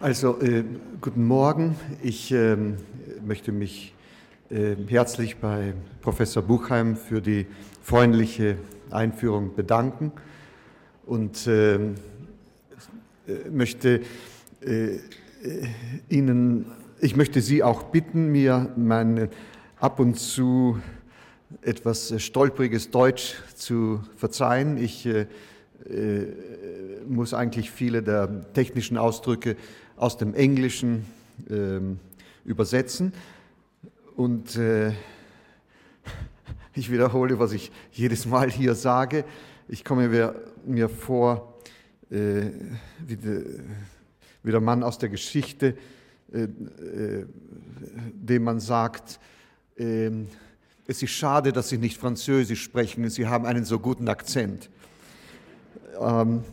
Also, äh, guten Morgen. Ich äh, möchte mich äh, herzlich bei Professor Buchheim für die freundliche Einführung bedanken und ähm, äh, möchte äh, Ihnen, ich möchte Sie auch bitten, mir mein ab und zu etwas stolpriges Deutsch zu verzeihen. Ich äh, äh, muss eigentlich viele der technischen Ausdrücke aus dem Englischen äh, übersetzen. Und äh, ich wiederhole, was ich jedes Mal hier sage. Ich komme mir, mir vor äh, wie, de, wie, der Mann aus der Geschichte, äh, äh, dem man sagt, ähm, es ist schade, dass Sie nicht Französisch sprechen, Sie haben einen so guten Akzent. Ähm,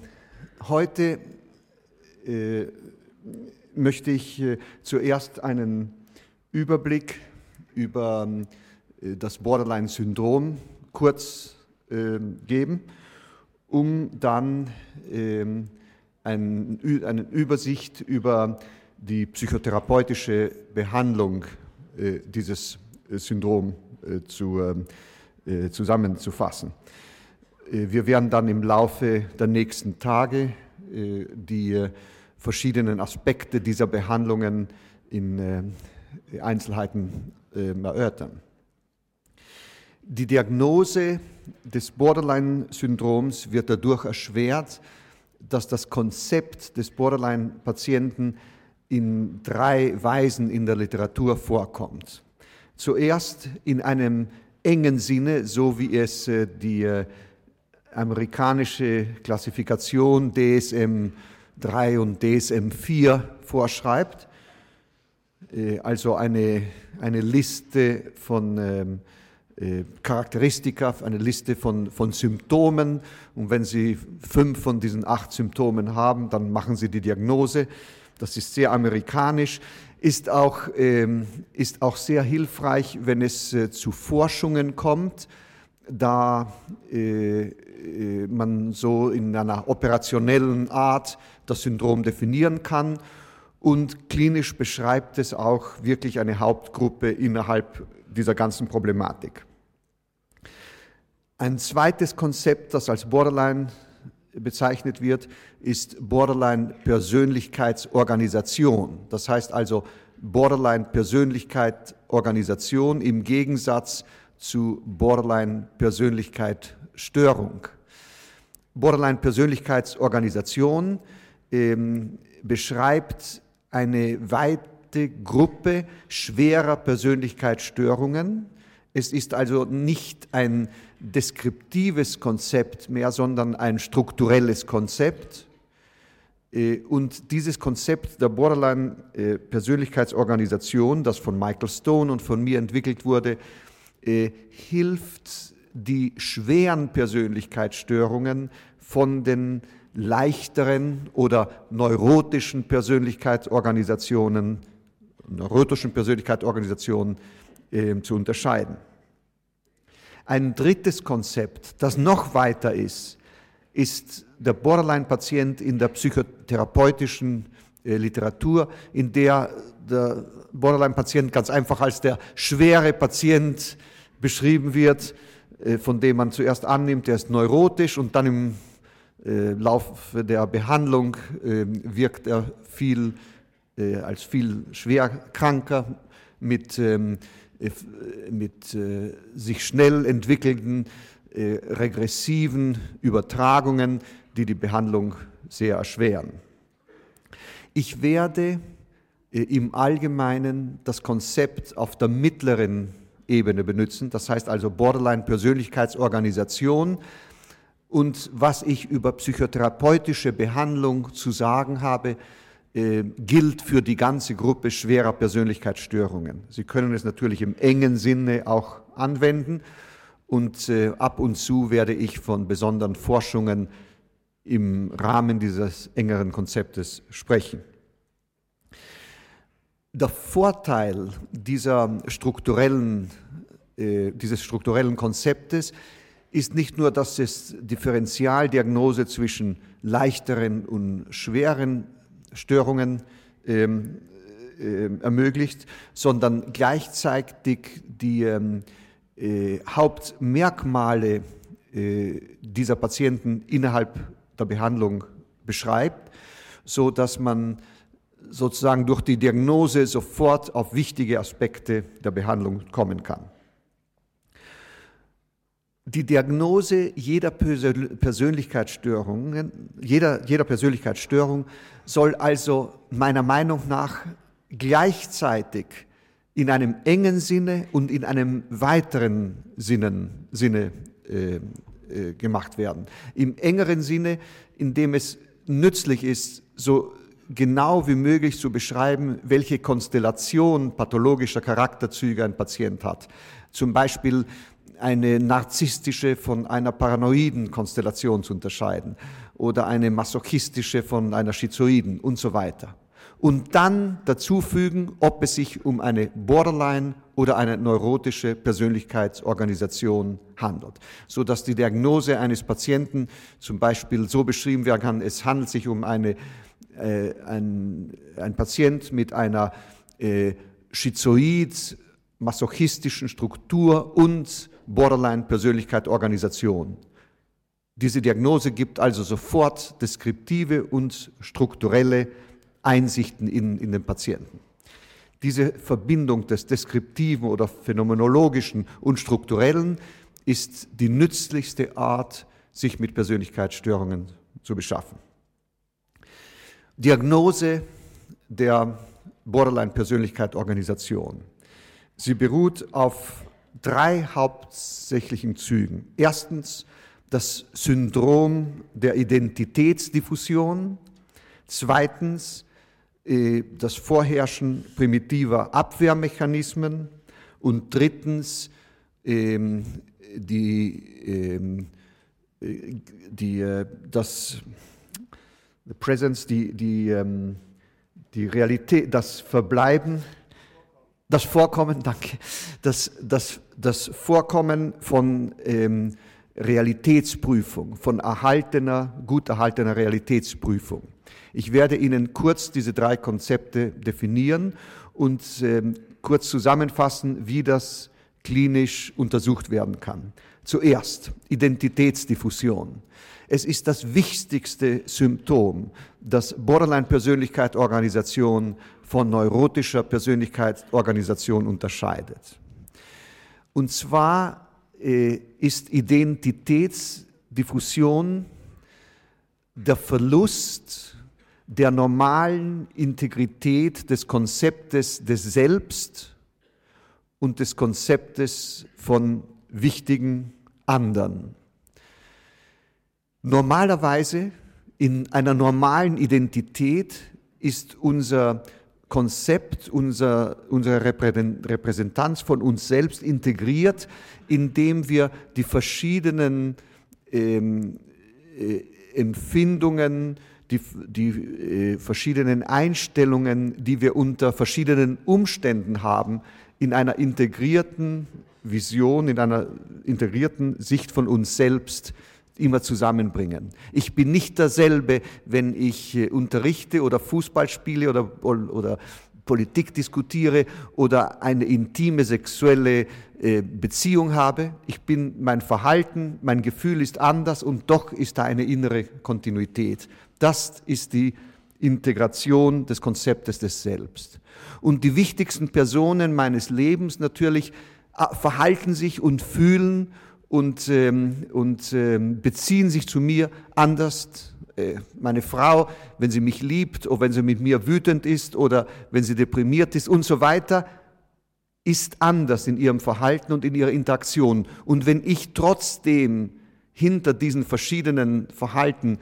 heute äh, möchte ich äh, zuerst einen Überblick über äh, das Borderline-Syndrom kurz äh, geben, um dann ähm, ein, eine Übersicht über die psychotherapeutische Behandlung äh, dieses Syndroms zu, ähm, zusammenzufassen. Wir werden dann im Laufe der nächsten Tage die verschiedenen Aspekte dieser Behandlungen in Einzelheiten erörtern. Die Diagnose des Borderline-Syndroms wird dadurch erschwert, dass das Konzept des Borderline-Patienten in drei Weisen in der Literatur vorkommt. Zuerst in einem engen Sinne, so wie es die amerikanische Klassifikation DSM 3 und DSM 4 vorschreibt, äh, also eine, eine Liste von ähm, äh, Charakteristika, eine Liste von, von Symptomen. Und wenn Sie fünf von diesen acht Symptomen haben, dann machen Sie die Diagnose. Das ist sehr amerikanisch, ist auch, ähm, ist auch sehr hilfreich, wenn es äh, zu Forschungen kommt, da man so in einer operationellen Art das Syndrom definieren kann. Und klinisch beschreibt es auch wirklich eine Hauptgruppe innerhalb dieser ganzen Problematik. Ein zweites Konzept, das als Borderline bezeichnet wird, ist Borderline-Persönlichkeitsorganisation. Das heißt also Borderline-Persönlichkeit-Organisation im Gegensatz zu Borderline-Persönlichkeit-Störung. Borderline-Persönlichkeitsorganisation ähm, beschreibt eine weite Gruppe schwerer Persönlichkeitsstörungen. Es ist also nicht ein deskriptives Konzept mehr, sondern ein strukturelles Konzept. Äh, und dieses Konzept der Borderline-Persönlichkeitsorganisation, das von Michael Stone und von mir entwickelt wurde, äh, hilft die schweren Persönlichkeitsstörungen von den leichteren oder neurotischen Persönlichkeitsorganisationen, neurotischen Persönlichkeitsorganisationen äh, zu unterscheiden. Ein drittes Konzept, das noch weiter ist, ist der Borderline-Patient in der psychotherapeutischen äh, Literatur, in der der Borderline-Patient ganz einfach als der schwere Patient beschrieben wird, äh, von dem man zuerst annimmt, der ist neurotisch und dann im Laufe der Behandlung ähm, wirkt er viel äh, als viel schwerkranker mit, ähm, mit sich schnell entwickelnden regressiven Übertragungen, die die Behandlung sehr erschweren. Ich werde im Allgemeinen das Konzept auf der mittleren Ebene benutzen, das heißt also Borderline-Persönlichkeitsorganisation. Und was ich über psychotherapeutische Behandlung zu sagen habe, äh, gilt für die ganze Gruppe schwerer Persönlichkeitsstörungen. Sie können es natürlich im engen Sinne auch anwenden und äh, ab und zu werde ich von besonderen Forschungen im Rahmen dieses engeren Konzeptes sprechen. Der Vorteil dieser strukturellen, äh, dieses strukturellen Konzeptes ist nicht nur, dass es Differentialdiagnose zwischen leichteren und schweren Störungen ähm, äh, ermöglicht, sondern gleichzeitig die ähm, äh, Hauptmerkmale äh, dieser Patienten innerhalb der Behandlung beschreibt, so dass man sozusagen durch die Diagnose sofort auf wichtige Aspekte der Behandlung kommen kann. Die Diagnose jeder Persönlichkeitsstörung, jeder, jeder Persönlichkeitsstörung soll also meiner Meinung nach gleichzeitig in einem engen Sinne und in einem weiteren Sinne, Sinne äh, äh, gemacht werden. Im engeren Sinne, indem es nützlich ist, so genau wie möglich zu beschreiben, welche Konstellation pathologischer Charakterzüge ein Patient hat. Zum Beispiel eine narzisstische von einer paranoiden Konstellation zu unterscheiden oder eine masochistische von einer schizoiden und so weiter. Und dann dazu fügen, ob es sich um eine Borderline oder eine neurotische Persönlichkeitsorganisation handelt, so dass die Diagnose eines Patienten zum Beispiel so beschrieben werden kann: Es handelt sich um eine äh, ein, ein Patient mit einer äh, schizoid masochistischen Struktur und Borderline-Persönlichkeit-Organisation. Diese Diagnose gibt also sofort deskriptive und strukturelle Einsichten in, in den Patienten. Diese Verbindung des deskriptiven oder phänomenologischen und strukturellen ist die nützlichste Art, sich mit Persönlichkeitsstörungen zu beschaffen. Diagnose der Borderline-Persönlichkeit-Organisation. Sie beruht auf drei hauptsächlichen Zügen. Erstens das Syndrom der Identitätsdiffusion. Zweitens äh, das Vorherrschen primitiver Abwehrmechanismen. Und drittens ähm, die, ähm, äh, die, äh, das the presence, die, die, ähm, die Realität, das Verbleiben, das Vorkommen, danke, das, das, das Vorkommen von ähm, Realitätsprüfung, von erhaltener, gut erhaltener Realitätsprüfung. Ich werde Ihnen kurz diese drei Konzepte definieren und ähm, kurz zusammenfassen, wie das klinisch untersucht werden kann. Zuerst Identitätsdiffusion. Es ist das wichtigste Symptom, das Borderline-Persönlichkeit-Organisation von neurotischer Persönlichkeitsorganisation unterscheidet. Und zwar äh, ist Identitätsdiffusion der Verlust der normalen Integrität des Konzeptes des Selbst und des Konzeptes von wichtigen anderen. Normalerweise in einer normalen Identität ist unser Konzept, unser, unsere Repräsentanz von uns selbst integriert, indem wir die verschiedenen ähm, äh, Empfindungen, die, die äh, verschiedenen Einstellungen, die wir unter verschiedenen Umständen haben, in einer integrierten Vision, in einer integrierten Sicht von uns selbst immer zusammenbringen. Ich bin nicht derselbe, wenn ich äh, unterrichte oder Fußball spiele oder, oder Politik diskutiere oder eine intime sexuelle äh, Beziehung habe. Ich bin, mein Verhalten, mein Gefühl ist anders und doch ist da eine innere Kontinuität. Das ist die Integration des Konzeptes des Selbst. Und die wichtigsten Personen meines Lebens natürlich äh, verhalten sich und fühlen und, ähm, und ähm, beziehen sich zu mir anders. Äh, meine Frau, wenn sie mich liebt oder wenn sie mit mir wütend ist oder wenn sie deprimiert ist und so weiter, ist anders in ihrem Verhalten und in ihrer Interaktion. Und wenn ich trotzdem hinter diesen verschiedenen Verhalten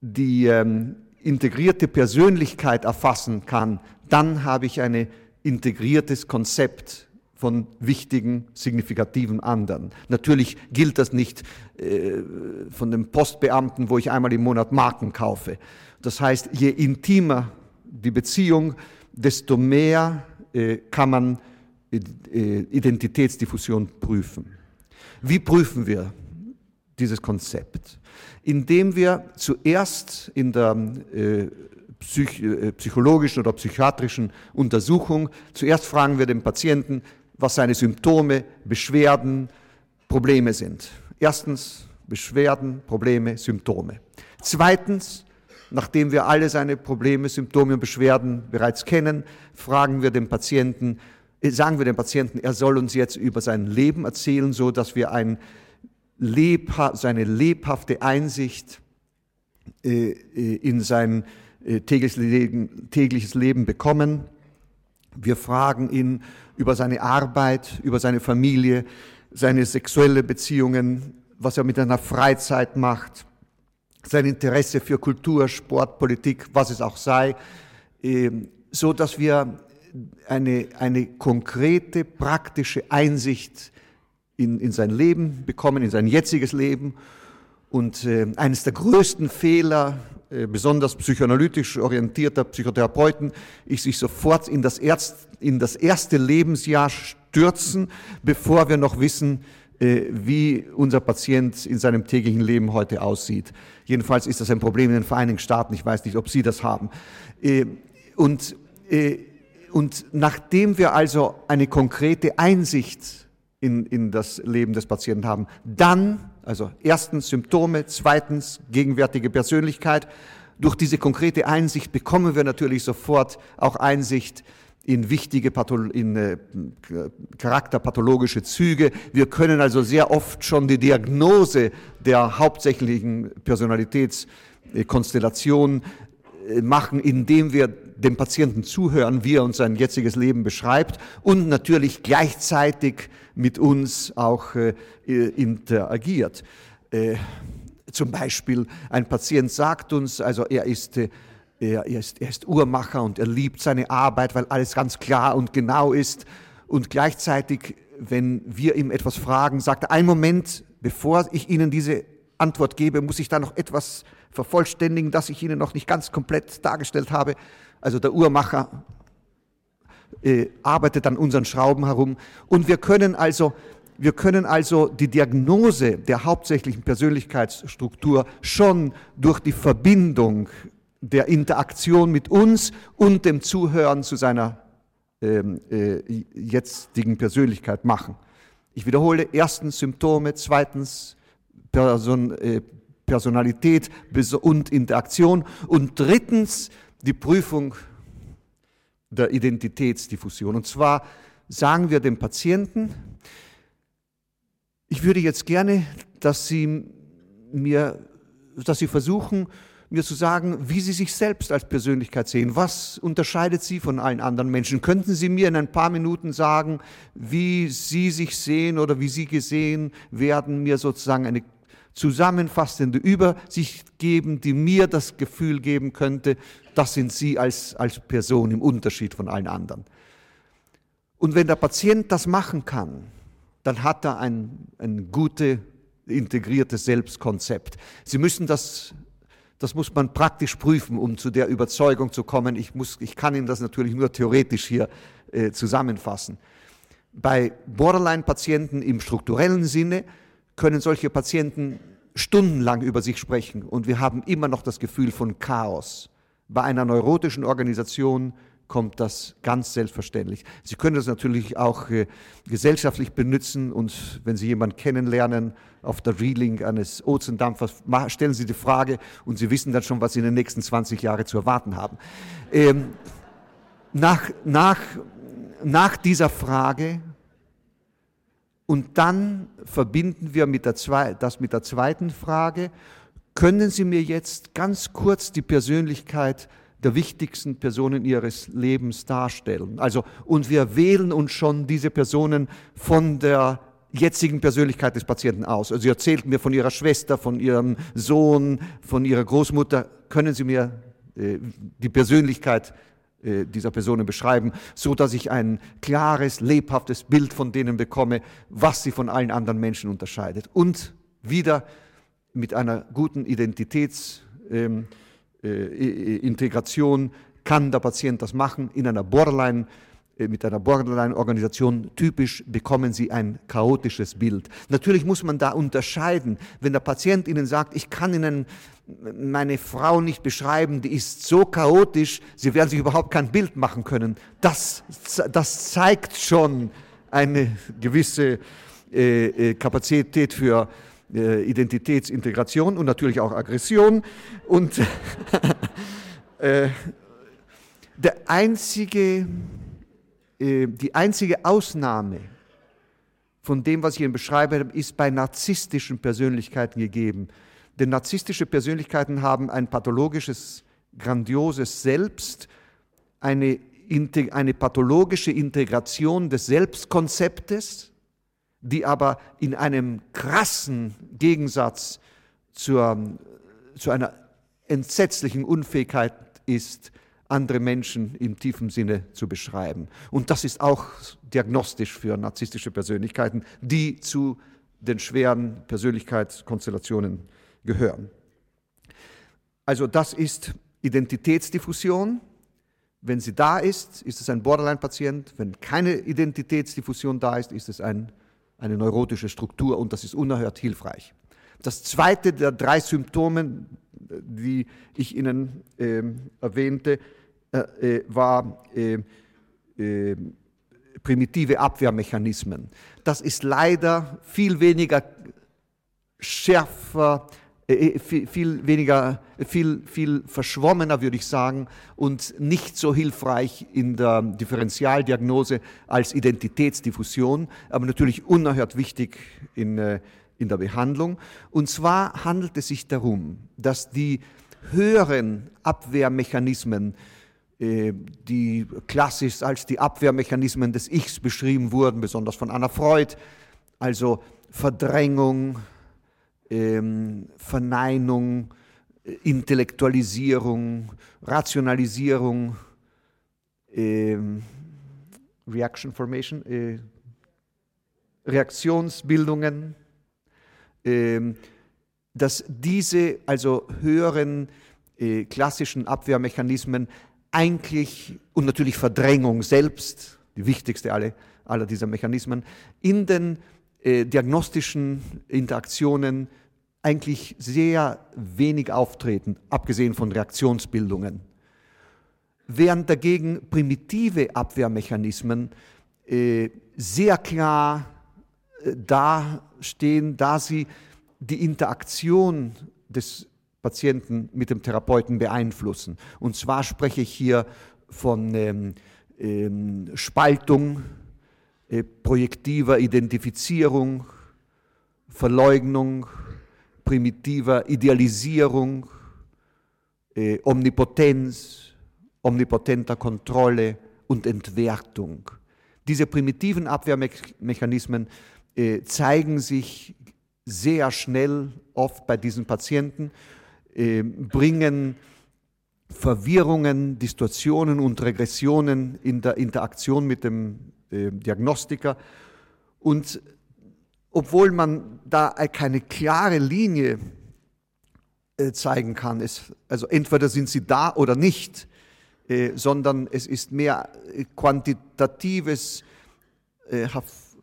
die ähm, integrierte Persönlichkeit erfassen kann, dann habe ich ein integriertes Konzept von wichtigen, signifikativen anderen. Natürlich gilt das nicht äh, von dem Postbeamten, wo ich einmal im Monat Marken kaufe. Das heißt, je intimer die Beziehung, desto mehr äh, kann man äh, Identitätsdiffusion prüfen. Wie prüfen wir dieses Konzept? Indem wir zuerst in der äh, äh, psychologischen oder psychiatrischen Untersuchung. Zuerst fragen wir den Patienten, was seine Symptome, Beschwerden, Probleme sind. Erstens Beschwerden, Probleme, Symptome. Zweitens, nachdem wir alle seine Probleme, Symptome und Beschwerden bereits kennen, fragen wir den Patienten, äh, sagen wir dem Patienten, er soll uns jetzt über sein Leben erzählen, so dass wir ein lebha seine lebhafte Einsicht äh, äh, in sein tägliches Leben, tägliches Leben bekommen. Wir fragen ihn über seine Arbeit, über seine Familie, seine sexuelle Beziehungen, was er mit seiner Freizeit macht, sein Interesse für Kultur, Sport, Politik, was es auch sei, ähm, so dass wir eine, eine konkrete, praktische Einsicht in, in sein Leben bekommen, in sein jetziges Leben. Und äh, eines der größten Fehler, besonders psychoanalytisch orientierter Psychotherapeuten, ist sich sofort in das, Erst, in das erste Lebensjahr stürzen, bevor wir noch wissen, äh, wie unser Patient in seinem täglichen Leben heute aussieht. Jedenfalls ist das ein Problem in den Vereinigten Staaten. Ich weiß nicht, ob Sie das haben. Äh, und, äh, und nachdem wir also eine konkrete Einsicht in, in das Leben des Patienten haben, dann, also erstens Symptome, zweitens gegenwärtige Persönlichkeit, durch diese konkrete Einsicht bekommen wir natürlich sofort auch Einsicht in wichtige Patholo in, äh, charakterpathologische Züge. Wir können also sehr oft schon die Diagnose der hauptsächlichen Personalitätskonstellation äh, machen, indem wir dem Patienten zuhören, wie er uns sein jetziges Leben beschreibt und natürlich gleichzeitig mit uns auch äh, interagiert. Äh, zum Beispiel ein Patient sagt uns, also er ist äh, er, ist, er ist Uhrmacher und er liebt seine Arbeit, weil alles ganz klar und genau ist. Und gleichzeitig, wenn wir ihm etwas fragen, sagt er, einen Moment, bevor ich Ihnen diese Antwort gebe, muss ich da noch etwas vervollständigen, das ich Ihnen noch nicht ganz komplett dargestellt habe. Also der Uhrmacher äh, arbeitet an unseren Schrauben herum. Und wir können also wir können also die Diagnose der hauptsächlichen Persönlichkeitsstruktur schon durch die Verbindung der Interaktion mit uns und dem Zuhören zu seiner ähm, äh, jetzigen Persönlichkeit machen. Ich wiederhole, erstens Symptome, zweitens Person, äh, Personalität und Interaktion und drittens die Prüfung der Identitätsdiffusion. Und zwar sagen wir dem Patienten, ich würde jetzt gerne, dass Sie mir, dass Sie versuchen, mir zu sagen, wie Sie sich selbst als Persönlichkeit sehen. Was unterscheidet Sie von allen anderen Menschen? Könnten Sie mir in ein paar Minuten sagen, wie Sie sich sehen oder wie Sie gesehen werden, mir sozusagen eine zusammenfassende Übersicht geben, die mir das Gefühl geben könnte, das sind Sie als, als Person im Unterschied von allen anderen. Und wenn der Patient das machen kann, dann hat er ein, ein gutes, integriertes Selbstkonzept. Sie müssen das das muss man praktisch prüfen, um zu der Überzeugung zu kommen. Ich, muss, ich kann Ihnen das natürlich nur theoretisch hier äh, zusammenfassen. Bei Borderline-Patienten im strukturellen Sinne können solche Patienten stundenlang über sich sprechen und wir haben immer noch das Gefühl von Chaos. Bei einer neurotischen Organisation kommt das ganz selbstverständlich. Sie können das natürlich auch äh, gesellschaftlich benutzen und wenn Sie jemanden kennenlernen auf der Reeling eines Ozeandampfers, stellen Sie die Frage und Sie wissen dann schon, was Sie in den nächsten 20 Jahren zu erwarten haben. Ähm, nach, nach, nach dieser Frage und dann verbinden wir mit der zwei, das mit der zweiten Frage, können Sie mir jetzt ganz kurz die Persönlichkeit der wichtigsten Personen ihres Lebens darstellen. Also, und wir wählen uns schon diese Personen von der jetzigen Persönlichkeit des Patienten aus. Also sie erzählt mir von ihrer Schwester, von ihrem Sohn, von ihrer Großmutter. Können Sie mir äh, die Persönlichkeit äh, dieser Personen beschreiben, so dass ich ein klares, lebhaftes Bild von denen bekomme, was sie von allen anderen Menschen unterscheidet. Und wieder mit einer guten Identitäts ähm, äh, kann der Patient das machen in einer Borderline mit einer Borderline-Organisation typisch bekommen Sie ein chaotisches Bild. Natürlich muss man da unterscheiden. Wenn der Patient Ihnen sagt, ich kann Ihnen meine Frau nicht beschreiben, die ist so chaotisch, Sie werden sich überhaupt kein Bild machen können. Das, das zeigt schon eine gewisse äh, äh Kapazität für äh, Identitätsintegration und natürlich auch Aggression. Und äh, der einzige äh, die einzige Ausnahme von dem, was ich Ihnen beschreibe, ist bei narzisstischen Persönlichkeiten gegeben. Denn narzisstische Persönlichkeiten haben ein pathologisches, grandioses Selbst, eine, eine pathologische Integration des Selbstkonzeptes, die aber in einem krassen Gegensatz zur, zu einer entsetzlichen Unfähigkeit ist, andere Menschen im tiefen Sinne zu beschreiben. Und das ist auch diagnostisch für narzisstische Persönlichkeiten, die zu den schweren Persönlichkeitskonstellationen gehören. Also das ist Identitätsdiffusion. Wenn sie da ist, ist es ein Borderline-Patient. Wenn keine Identitätsdiffusion da ist, ist es ein, eine neurotische Struktur und das ist unerhört hilfreich. Das zweite der drei Symptome, die ich Ihnen äh, erwähnte, äh, äh, war äh, primitive Abwehrmechanismen. Das ist leider viel weniger schärfer, viel, viel, weniger, viel, viel verschwommener, würde ich sagen, und nicht so hilfreich in der Differentialdiagnose als Identitätsdiffusion, aber natürlich unerhört wichtig in, in der Behandlung. Und zwar handelt es sich darum, dass die höheren Abwehrmechanismen äh, die klassisch als die Abwehrmechanismen des Ichs beschrieben wurden, besonders von Anna Freud, also Verdrängung, ähm, Verneinung, Intellektualisierung, Rationalisierung, ähm, Reaction Formation, äh, Reaktionsbildungen, ähm, dass diese also höheren äh, klassischen Abwehrmechanismen eigentlich und natürlich Verdrängung selbst, die wichtigste aller, aller dieser Mechanismen, in den äh, diagnostischen Interaktionen eigentlich sehr wenig auftreten, abgesehen von Reaktionsbildungen. Während dagegen primitive Abwehrmechanismen äh, sehr klar äh, dastehen, da sie die Interaktion des Patienten mit dem Therapeuten beeinflussen. Und zwar spreche ich hier von ähm, ähm, Spaltung, äh, projektiver Identifizierung, Verleugnung, primitiver Idealisierung, äh, Omnipotenz, omnipotenter Kontrolle und Entwertung. Diese primitiven Abwehrmechanismen äh, zeigen sich sehr schnell oft bei diesen Patienten äh, bringen Verwirrungen, Distorsionen und Regressionen in der Interaktion mit dem äh, Diagnostiker. Und obwohl man da keine klare Linie äh, zeigen kann, es, also entweder sind sie da oder nicht, sondern es ist mehr quantitatives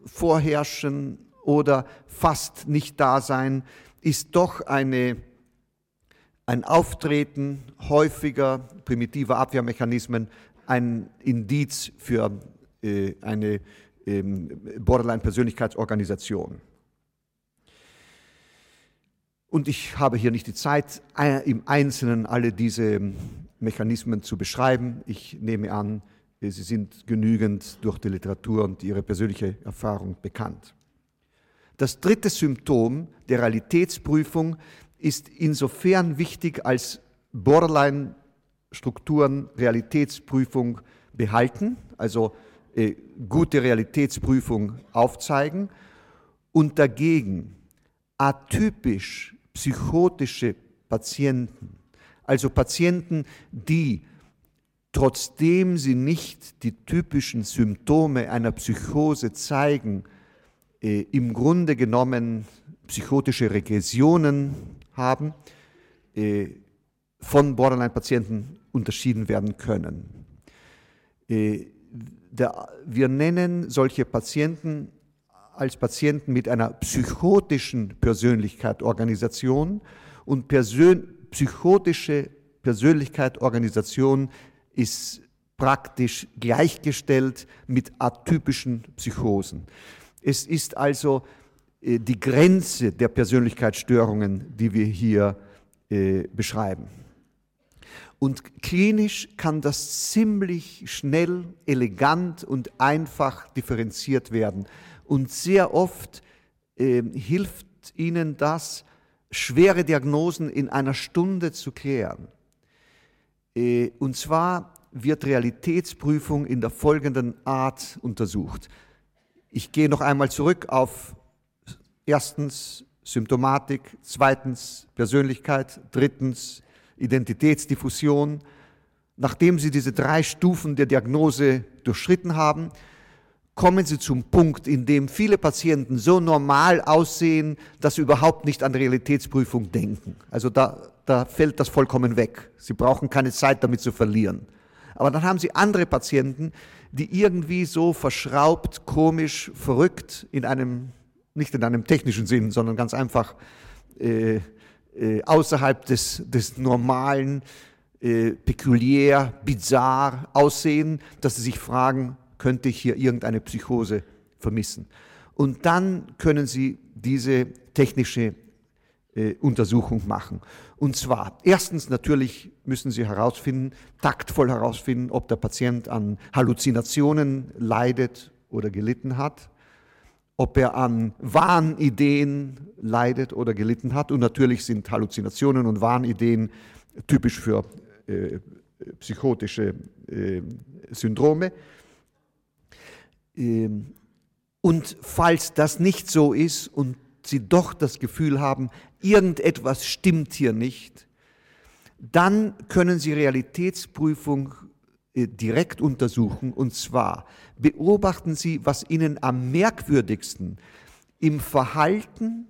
Vorherrschen oder fast nicht Dasein, ist doch eine ein Auftreten häufiger primitiver Abwehrmechanismen ein Indiz für äh, eine ähm, Borderline-Persönlichkeitsorganisation. Und ich habe hier nicht die Zeit, äh, im Einzelnen alle diese Mechanismen zu beschreiben. Ich nehme an, äh, sie sind genügend durch die Literatur und ihre persönliche Erfahrung bekannt. Das dritte Symptom der Realitätsprüfung ist insofern wichtig, als Borderline-Strukturen Realitätsprüfung behalten, also äh, gute Realitätsprüfung aufzeigen und dagegen atypisch psychotische Patienten, also Patienten, die trotzdem sie nicht die typischen Symptome einer Psychose zeigen, äh, im Grunde genommen psychotische Regressionen haben, äh, von Borderline-Patienten unterschieden werden können. Äh, wir nennen solche Patienten als Patienten mit einer psychotischen Persönlichkeit-Organisation und Persön psychotische Persönlichkeit-Organisation ist praktisch gleichgestellt mit atypischen Psychosen. Es ist also die Grenze der Persönlichkeitsstörungen, die wir hier äh, beschreiben. Und klinisch kann das ziemlich schnell, elegant und einfach differenziert werden. Und sehr oft äh, hilft Ihnen das, schwere Diagnosen in einer Stunde zu klären. Äh, und zwar wird Realitätsprüfung in der folgenden Art untersucht. Ich gehe noch einmal zurück auf erstens Symptomatik, zweitens Persönlichkeit, drittens Identitätsdiffusion. Nachdem Sie diese drei Stufen der Diagnose durchschritten haben, kommen Sie zum Punkt, in dem viele Patienten so normal aussehen, dass sie überhaupt nicht an Realitätsprüfung denken. Also da, da fällt das vollkommen weg. Sie brauchen keine Zeit damit zu verlieren. Aber dann haben Sie andere Patienten, die irgendwie so verschraubt, komisch, verrückt in einem, nicht in einem technischen Sinn, sondern ganz einfach äh, äh, außerhalb des, des normalen, äh, peculiär, bizarr aussehen, dass sie sich fragen, könnte ich hier irgendeine Psychose vermissen? Und dann können Sie diese technische äh, Untersuchung machen. Und zwar, erstens natürlich müssen Sie herausfinden, taktvoll herausfinden, ob der Patient an Halluzinationen leidet oder gelitten hat ob er an Wahnideen leidet oder gelitten hat. Und natürlich sind Halluzinationen und Wahnideen typisch für äh, psychotische äh, Syndrome. Ähm, und falls das nicht so ist und Sie doch das Gefühl haben, irgendetwas stimmt hier nicht, dann können Sie Realitätsprüfung direkt untersuchen. Und zwar beobachten Sie, was Ihnen am merkwürdigsten im Verhalten,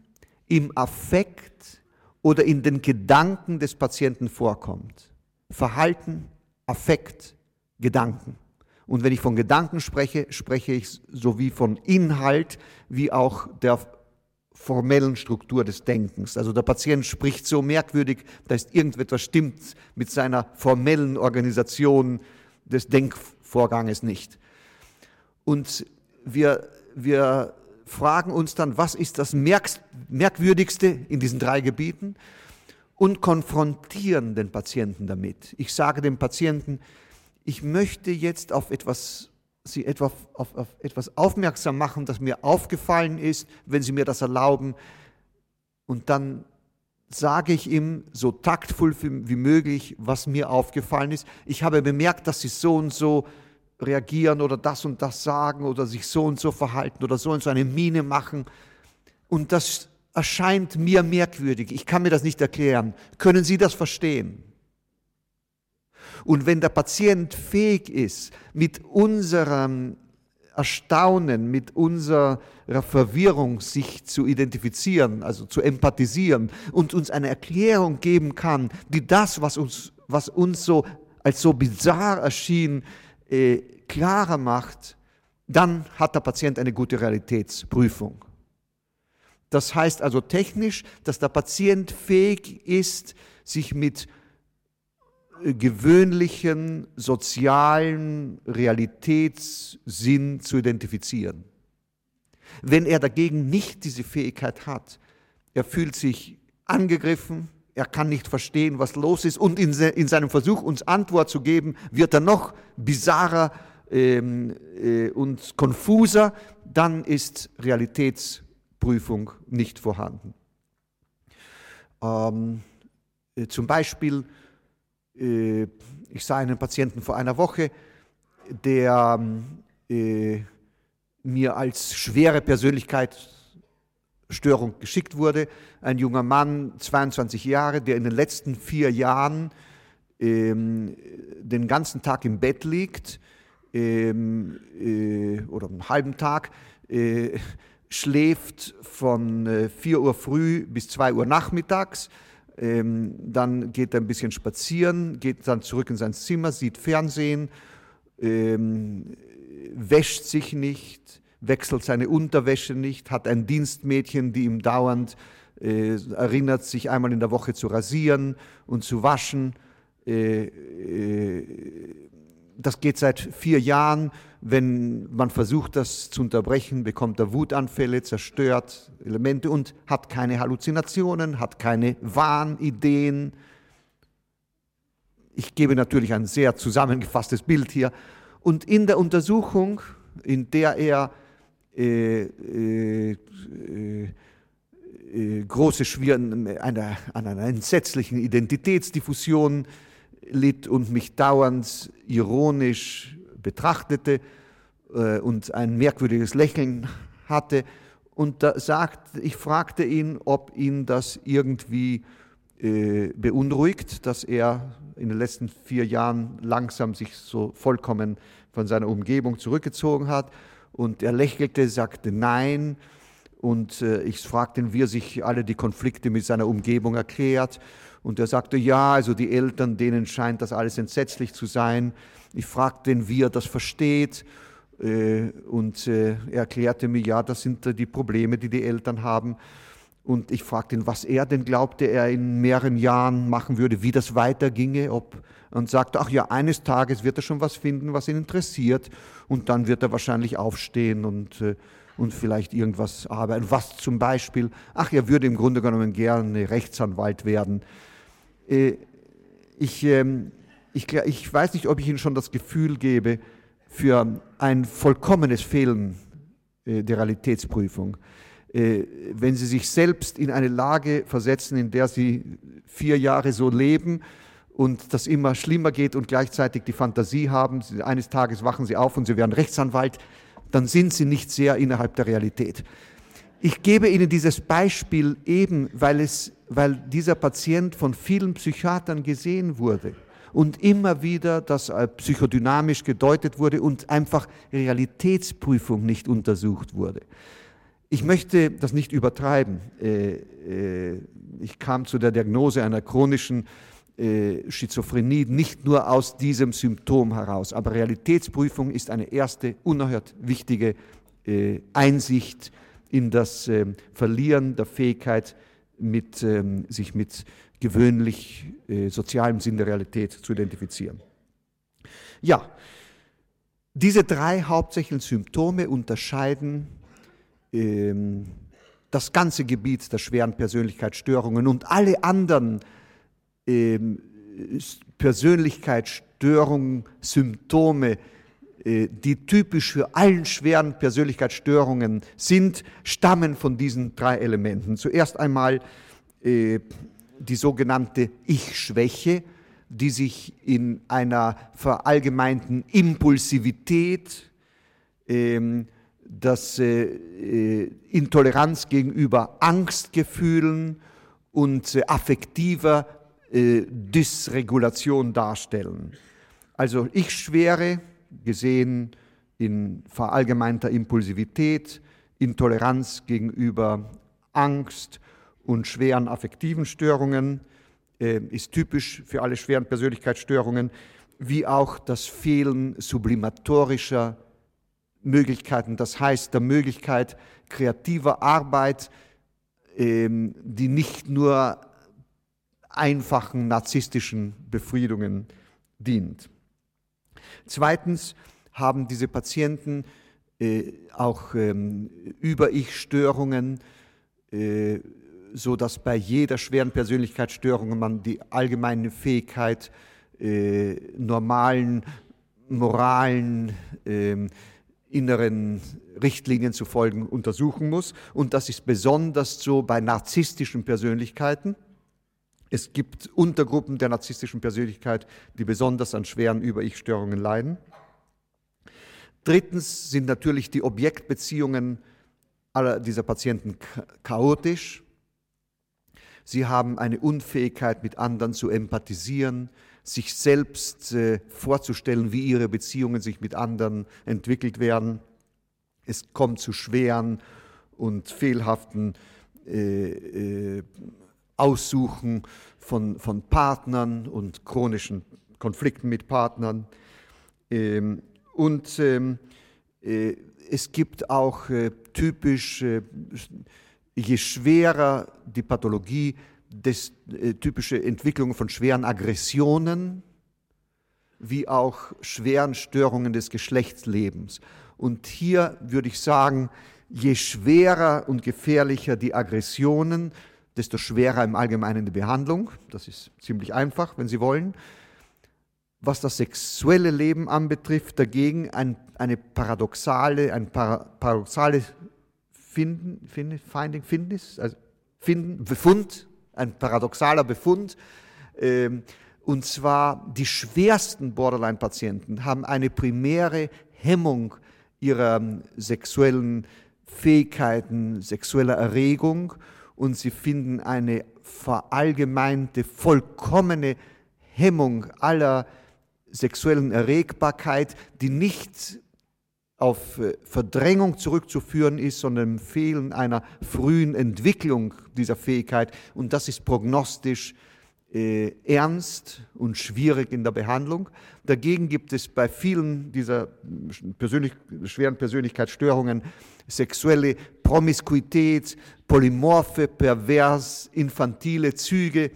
im Affekt oder in den Gedanken des Patienten vorkommt. Verhalten, Affekt, Gedanken. Und wenn ich von Gedanken spreche, spreche ich sowie von Inhalt wie auch der formellen Struktur des Denkens. Also der Patient spricht so merkwürdig, da ist irgendetwas stimmt mit seiner formellen Organisation des Denkvorganges nicht. Und wir, wir fragen uns dann, was ist das Merkwürdigste in diesen drei Gebieten und konfrontieren den Patienten damit. Ich sage dem Patienten, ich möchte jetzt auf etwas, Sie etwa, auf, auf etwas aufmerksam machen, das mir aufgefallen ist, wenn Sie mir das erlauben. Und dann sage ich ihm so taktvoll wie möglich, was mir aufgefallen ist. Ich habe bemerkt, dass Sie so und so reagieren oder das und das sagen oder sich so und so verhalten oder so und so eine Miene machen. Und das erscheint mir merkwürdig. Ich kann mir das nicht erklären. Können Sie das verstehen? Und wenn der Patient fähig ist, mit unserem Erstaunen, mit unserer Verwirrung sich zu identifizieren, also zu empathisieren und uns eine Erklärung geben kann, die das, was uns, was uns so als so bizarr erschien, äh, klarer macht, dann hat der Patient eine gute Realitätsprüfung. Das heißt also technisch, dass der Patient fähig ist, sich mit gewöhnlichen sozialen Realitätssinn zu identifizieren. Wenn er dagegen nicht diese Fähigkeit hat, er fühlt sich angegriffen, er kann nicht verstehen, was los ist und in, in seinem Versuch, uns Antwort zu geben, wird er noch bizarrer ähm, äh, und konfuser, dann ist Realitätsprüfung nicht vorhanden. Ähm, äh, zum Beispiel ich sah einen Patienten vor einer Woche, der äh, mir als schwere Persönlichkeitsstörung geschickt wurde. Ein junger Mann, 22 Jahre, der in den letzten vier Jahren ähm, den ganzen Tag im Bett liegt ähm, äh, oder einen halben Tag, äh, schläft von äh, 4 Uhr früh bis 2 Uhr nachmittags, ähm, dann geht er ein bisschen spazieren, geht dann zurück in sein Zimmer, sieht Fernsehen ähm, wäscht sich nicht, wechselt seine Unterwäsche nicht, hat ein Dienstmädchen, die ihm dauernd äh, erinnert, sich einmal in der Woche zu rasieren und zu waschen. Äh, äh, das geht seit vier Jahren. Wenn man versucht, das zu unterbrechen, bekommt er Wutanfälle, zerstört Elemente und hat keine Halluzinationen, hat keine Wahnideen. Ich gebe natürlich ein sehr zusammengefasstes Bild hier. Und in der Untersuchung, in der er äh, äh, äh, große Schwierigkeiten an einer entsetzlichen Identitätsdiffusion litt und mich dauernd ironisch betrachtete äh, und ein merkwürdiges Lächeln hatte. Und da sagt, ich fragte ihn, ob ihn das irgendwie äh, beunruhigt, dass er in den letzten vier Jahren langsam sich so vollkommen von seiner Umgebung zurückgezogen hat. Und er lächelte, sagte nein. Und äh, ich fragte ihn, wie er sich alle die Konflikte mit seiner Umgebung erklärt. Und er sagte, ja, also die Eltern, denen scheint das alles entsetzlich zu sein. Ich fragte ihn, wie er das versteht. Äh, und äh, er erklärte mir, ja, das sind die Probleme, die die Eltern haben. Und ich fragte ihn, was er denn glaubte, er in mehreren Jahren machen würde, wie das weiterginge, ob, und sagte, ach ja, eines Tages wird er schon was finden, was ihn interessiert, und dann wird er wahrscheinlich aufstehen und, äh, und vielleicht irgendwas arbeiten. Was zum Beispiel, ach, er würde im Grunde genommen gerne Rechtsanwalt werden. Äh, ich, ähm, ich, ich weiß nicht, ob ich Ihnen schon das Gefühl gebe für ein vollkommenes Fehlen äh, der Realitätsprüfung. Äh, wenn Sie sich selbst in eine Lage versetzen, in der Sie vier Jahre so leben und das immer schlimmer geht und gleichzeitig die Fantasie haben, eines Tages wachen Sie auf und Sie werden Rechtsanwalt, dann sind Sie nicht sehr innerhalb der Realität. Ich gebe Ihnen dieses Beispiel eben, weil, es, weil dieser Patient von vielen Psychiatern gesehen wurde und immer wieder das psychodynamisch gedeutet wurde und einfach Realitätsprüfung nicht untersucht wurde. Ich möchte das nicht übertreiben. Äh, äh, ich kam zu der Diagnose einer chronischen äh, Schizophrenie nicht nur aus diesem Symptom heraus, aber Realitätsprüfung ist eine erste unerhört wichtige Einsicht in das Verlieren der Fähigkeit, mit, ähm, sich mit gewöhnlich sozialem Sinn der Realität zu identifizieren. Ja, diese drei hauptsächlichen Symptome unterscheiden ähm, das ganze Gebiet der schweren Persönlichkeitsstörungen und alle anderen ähm, Persönlichkeitsstörungen, Symptome, äh, die typisch für allen schweren Persönlichkeitsstörungen sind, stammen von diesen drei Elementen. Zuerst einmal äh, die sogenannte Ich-Schwäche, die sich in einer verallgemeinten Impulsivität ähm, dass äh, Intoleranz gegenüber Angstgefühlen und äh, affektiver äh, Dysregulation darstellen. Also ich schwere, gesehen in verallgemeinter Impulsivität, Intoleranz gegenüber Angst und schweren affektiven Störungen, äh, ist typisch für alle schweren Persönlichkeitsstörungen, wie auch das Fehlen sublimatorischer Möglichkeiten, das heißt der Möglichkeit kreativer Arbeit, ähm, die nicht nur einfachen narzisstischen Befriedungen dient. Zweitens haben diese Patienten äh, auch ähm, Über-Ich-Störungen, äh, so dass bei jeder schweren Persönlichkeitsstörung man die allgemeine Fähigkeit, äh, normalen, moralen, ähm, inneren Richtlinien zu folgen, untersuchen muss. Und das ist besonders so bei narzisstischen Persönlichkeiten. Es gibt Untergruppen der narzisstischen Persönlichkeit, die besonders an schweren Über-Ich-Störungen leiden. Drittens sind natürlich die Objektbeziehungen aller dieser Patienten chaotisch. Sie haben eine Unfähigkeit, mit anderen zu empathisieren, sich selbst äh, vorzustellen, wie ihre Beziehungen sich mit anderen entwickelt werden. Es kommt zu schweren und fehlhaften äh, äh, Aussuchen von, von Partnern und chronischen Konflikten mit Partnern. Ähm, und ähm, äh, es gibt auch äh, typisch, äh, je schwerer die Pathologie, des, typische Entwicklungen von schweren Aggressionen, wie auch schweren Störungen des Geschlechtslebens. Und hier würde ich sagen, je schwerer und gefährlicher die Aggressionen, desto schwerer im Allgemeinen die Behandlung. Das ist ziemlich einfach, wenn Sie wollen. Was das sexuelle Leben anbetrifft, dagegen ein, eine paradoxale, ein para, paradoxales Finden, Finden, Finding, Findnis, also Finden, Befund, ein paradoxaler Befund. Ähm, und zwar die schwersten Borderline-Patienten haben eine primäre Hemmung ihrer ähm, sexuellen Fähigkeiten, sexueller Erregung und sie finden eine verallgemeinte, vollkommene Hemmung aller sexuellen Erregbarkeit, die nicht auf äh, Verdrängung zurückzuführen ist, sondern im Fehlen einer frühen Entwicklung dieser Fähigkeit. Und das ist prognostisch äh, ernst und schwierig in der Behandlung. Dagegen gibt es bei vielen dieser persönlich, schweren Persönlichkeitsstörungen sexuelle Promiskuität, polymorphe, pervers, infantile Züge,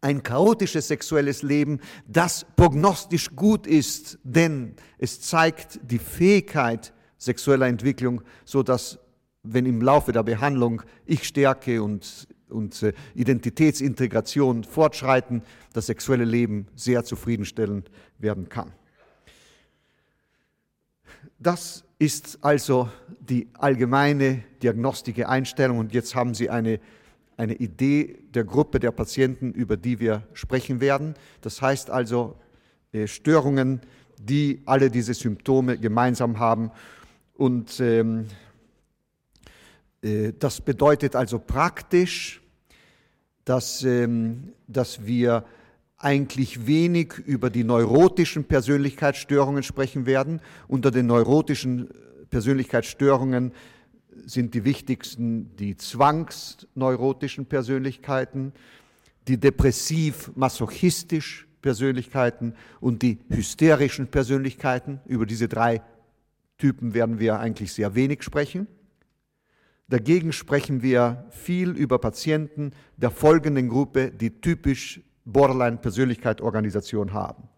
ein chaotisches sexuelles Leben, das prognostisch gut ist, denn es zeigt die Fähigkeit sexueller Entwicklung, so dass wenn im Laufe der Behandlung Ich-Stärke und und äh, Identitätsintegration fortschreiten, das sexuelle Leben sehr zufriedenstellend werden kann. Das ist also die allgemeine diagnostische Einstellung und jetzt haben Sie eine, eine Idee der Gruppe der Patienten, über die wir sprechen werden. Das heißt also äh, Störungen, die alle diese Symptome gemeinsam haben und ähm, äh, das bedeutet also praktisch, dass, ähm, dass wir eigentlich wenig über die neurotischen Persönlichkeitsstörungen sprechen werden. Unter den neurotischen Persönlichkeitsstörungen sind die wichtigsten die zwangsneurotischen Persönlichkeiten, die depressiv-masochistisch Persönlichkeiten und die hysterischen Persönlichkeiten. Über diese drei Typen werden wir eigentlich sehr wenig sprechen. Dagegen sprechen wir viel über Patienten der folgenden Gruppe, die typisch Borderline-Persönlichkeit-Organisation haben.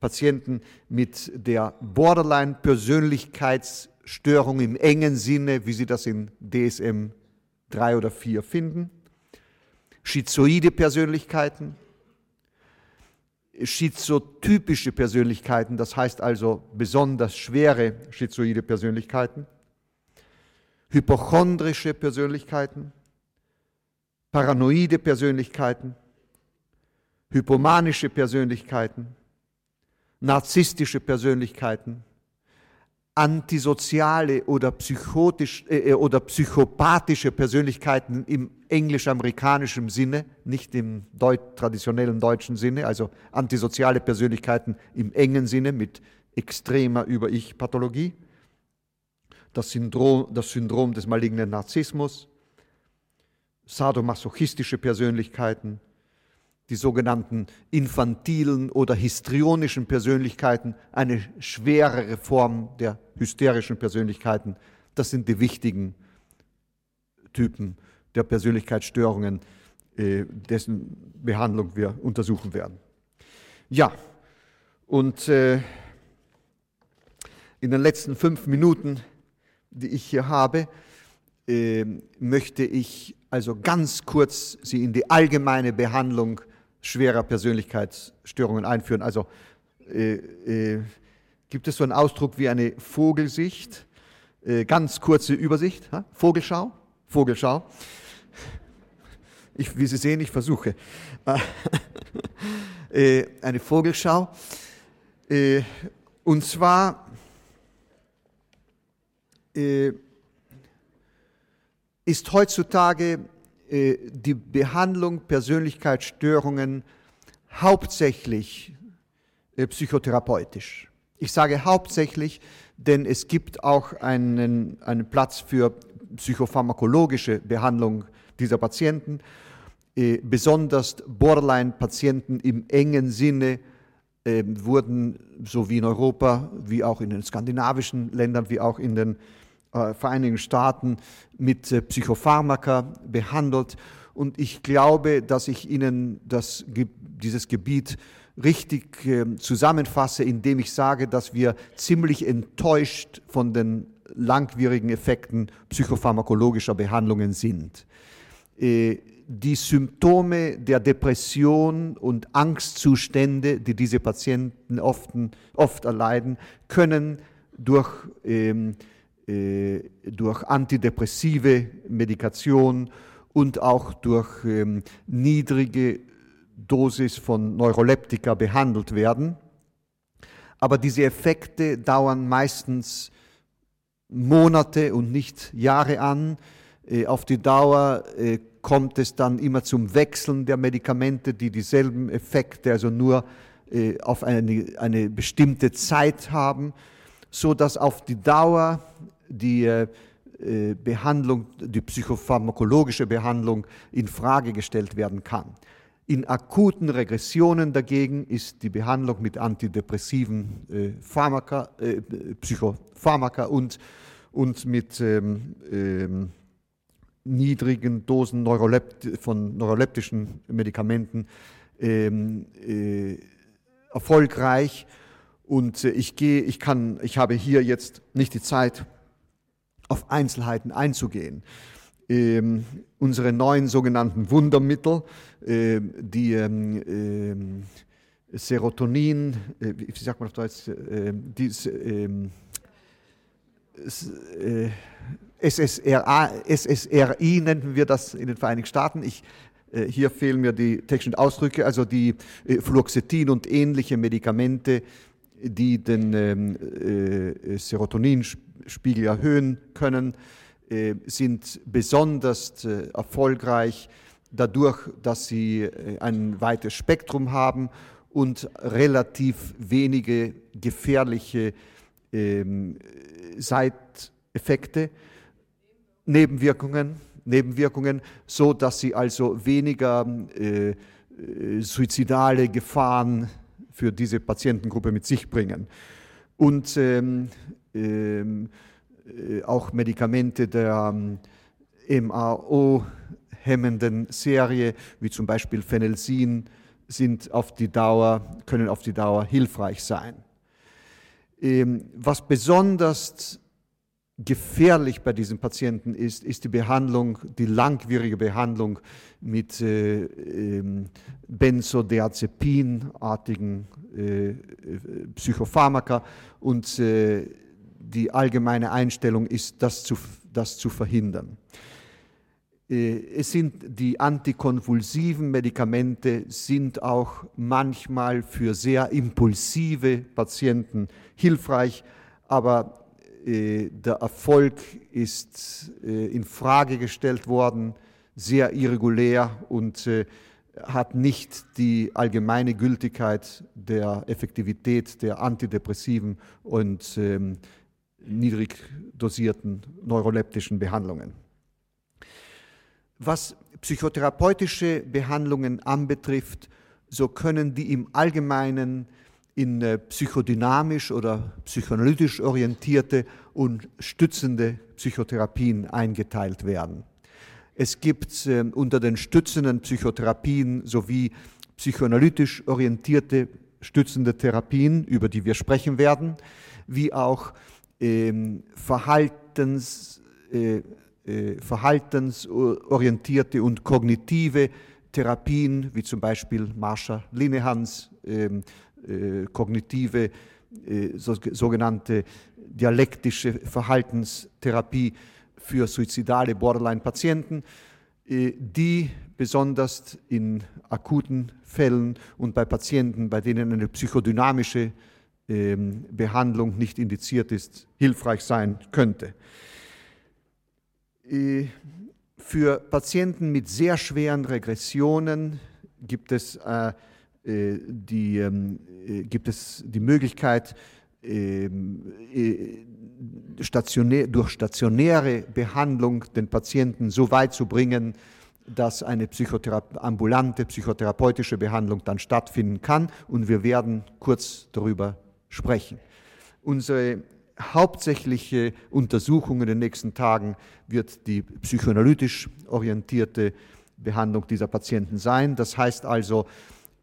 Patienten mit der Borderline-Persönlichkeitsstörung im engen Sinne, wie Sie das in DSM 3 oder 4 finden, schizoide Persönlichkeiten, schizotypische Persönlichkeiten, das heißt also besonders schwere schizoide Persönlichkeiten, hypochondrische Persönlichkeiten, paranoide Persönlichkeiten, hypomanische Persönlichkeiten, narzisstische Persönlichkeiten, antisoziale oder, psychotisch, äh, äh oder psychopathische Persönlichkeiten im englisch-amerikanischen Sinne, nicht im Deut traditionellen deutschen Sinne, also antisoziale Persönlichkeiten im engen Sinne mit extremer Über-Ich-Pathologie das Syndrom, das Syndrom des malignen Narzissmus, sadomasochistische Persönlichkeiten, die sogenannten infantilen oder histrionischen Persönlichkeiten, eine schwerere Form der hysterischen Persönlichkeiten. Das sind die wichtigen Typen der Persönlichkeitsstörungen, äh, dessen Behandlung wir untersuchen werden. Ja, und äh, in den letzten fünf Minuten die ich hier habe, äh, möchte ich also ganz kurz Sie in die allgemeine Behandlung schwerer Persönlichkeitsstörungen einführen. Also äh, äh, gibt es so einen Ausdruck wie eine Vogelsicht, äh, ganz kurze Übersicht, ha? Vogelschau, Vogelschau. Ich, wie Sie sehen, ich versuche. Äh, eine Vogelschau. Äh, und zwar äh, ist heutzutage die Behandlung Persönlichkeitsstörungen hauptsächlich äh, psychotherapeutisch. Ich sage hauptsächlich, denn es gibt auch einen, einen Platz für psychopharmakologische Behandlung dieser Patienten, besonders Borderline-Patienten im engen Sinne äh, wurden so wie in Europa, wie auch in den skandinavischen Ländern, wie auch in den äh, Vereinigten Staaten mit äh, Psychopharmaka behandelt. Und ich glaube, dass ich Ihnen das, dieses Gebiet richtig äh, zusammenfasse, indem ich sage, dass wir ziemlich enttäuscht von den langwierigen Effekten psychopharmakologischer Behandlungen sind. Äh, die Symptome der Depression und Angstzustände, die diese Patienten oft, oft erleiden, können durch, ähm, äh, durch antidepressive Medikation und auch durch ähm, niedrige Dosis von Neuroleptika behandelt werden. Aber diese Effekte dauern meistens Monate und nicht Jahre an. Äh, auf die Dauer äh, kommt es dann immer zum Wechseln der Medikamente, die dieselben Effekte, also nur äh, auf eine, eine bestimmte Zeit haben, so dass auf die Dauer die Behandlung, die psychopharmakologische Behandlung in Frage gestellt werden kann. In akuten Regressionen dagegen ist die Behandlung mit antidepressiven äh, Pharmaka, äh, Psychopharmaka und, und mit ähm, ähm, niedrigen Dosen Neurolept von neuroleptischen Medikamenten ähm, äh, erfolgreich. Und äh, ich gehe, ich kann, ich habe hier jetzt nicht die Zeit, auf Einzelheiten einzugehen ähm, unsere neuen sogenannten Wundermittel, äh, die ähm, äh, Serotonin, äh, wie sagt man auf Deutsch, ähm, ähm, SSRA, SSRI nennen wir das in den Vereinigten Staaten. Ich, äh, hier fehlen mir die technischen Ausdrücke, also die äh, Fluoxetin und ähnliche Medikamente, die den ähm, Serotoninspiegel erhöhen können äh, sind besonders äh, erfolgreich dadurch, dass sie äh, ein weites Spektrum haben und relativ wenige gefährliche ähm, Seiteffekte, Nebenwirkungen, Nebenwirkungen, so dass sie also weniger äh, suizidale Gefahren für diese Patientengruppe mit sich bringen. Und ähm, ähm, äh, auch Medikamente der ähm, MAO-hemmenden Serie, wie zum Beispiel Phenelsin, sind auf die Dauer, können auf die Dauer hilfreich sein. Ähm, was besonders gefährlich bei diesen Patienten ist, ist die Behandlung, die langwierige Behandlung mit äh, ähm, Benzodiazepinartigen äh, Psychopharmaka und äh, die allgemeine Einstellung ist, das zu, das zu verhindern. Äh, es sind die antikonvulsiven Medikamente sind auch manchmal für sehr impulsive Patienten hilfreich, aber äh, der Erfolg ist äh, in Frage gestellt worden, sehr irregulär und hat nicht die allgemeine Gültigkeit der Effektivität der Antidepressiven und ähm, niedrig dosierten neuroleptischen Behandlungen. Was psychotherapeutische Behandlungen anbetrifft, so können die im Allgemeinen in äh, psychodynamisch oder psychoanalytisch orientierte und stützende Psychotherapien eingeteilt werden. Es gibt äh, unter den stützenden Psychotherapien sowie psychoanalytisch orientierte stützende Therapien, über die wir sprechen werden, wie auch ähm, Verhaltens, äh, äh, verhaltensorientierte und kognitive Therapien, wie zum Beispiel Marsha Linehans ähm, äh, kognitive äh, so, sogenannte dialektische Verhaltenstherapie für suizidale Borderline-Patienten, äh, die besonders in akuten Fällen und bei Patienten, bei denen eine psychodynamische Behandlung nicht indiziert ist, hilfreich sein könnte. Äh, für Patienten mit sehr schweren Regressionen gibt es, äh, äh die, ähm, äh, gibt es die Möglichkeit, ähm, äh, stationär, durch stationäre Behandlung den Patienten so weit zu bringen, dass eine Psychothera ambulante psychotherapeutische Behandlung dann stattfinden kann und wir werden kurz darüber sprechen. Unsere hauptsächliche Untersuchung in den nächsten Tagen wird die psychoanalytisch orientierte Behandlung dieser Patienten sein. Das heißt also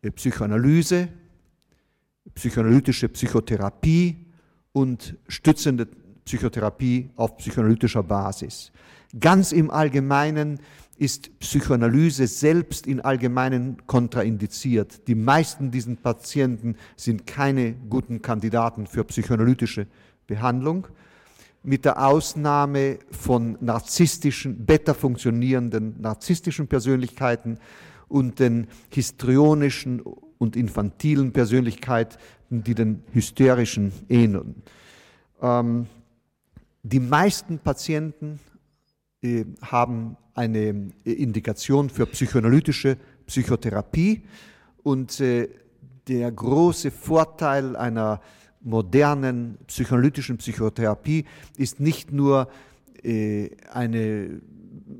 äh, Psychoanalyse, psychoanalytische Psychotherapie und stützende Psychotherapie auf psychoanalytischer Basis. Ganz im Allgemeinen ist Psychoanalyse selbst in Allgemeinen kontraindiziert. Die meisten dieser Patienten sind keine guten Kandidaten für psychoanalytische Behandlung, mit der Ausnahme von narzisstischen, besser funktionierenden narzisstischen Persönlichkeiten und den histrionischen und infantilen Persönlichkeiten, die den hysterischen ähneln. Ähm, die meisten Patienten haben eine Indikation für psychoanalytische Psychotherapie und äh, der große Vorteil einer modernen psychoanalytischen Psychotherapie ist nicht nur äh, eine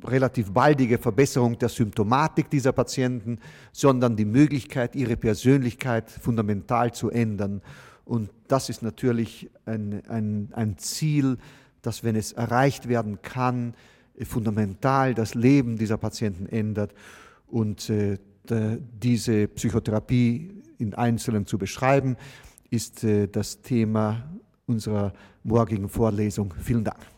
relativ baldige Verbesserung der Symptomatik dieser Patienten, sondern die Möglichkeit, ihre Persönlichkeit fundamental zu ändern. Und das ist natürlich ein, ein, ein Ziel, das, wenn es erreicht werden kann, fundamental das Leben dieser Patienten ändert. Und äh, diese Psychotherapie in Einzelnen zu beschreiben, ist äh, das Thema unserer morgigen Vorlesung. Vielen Dank.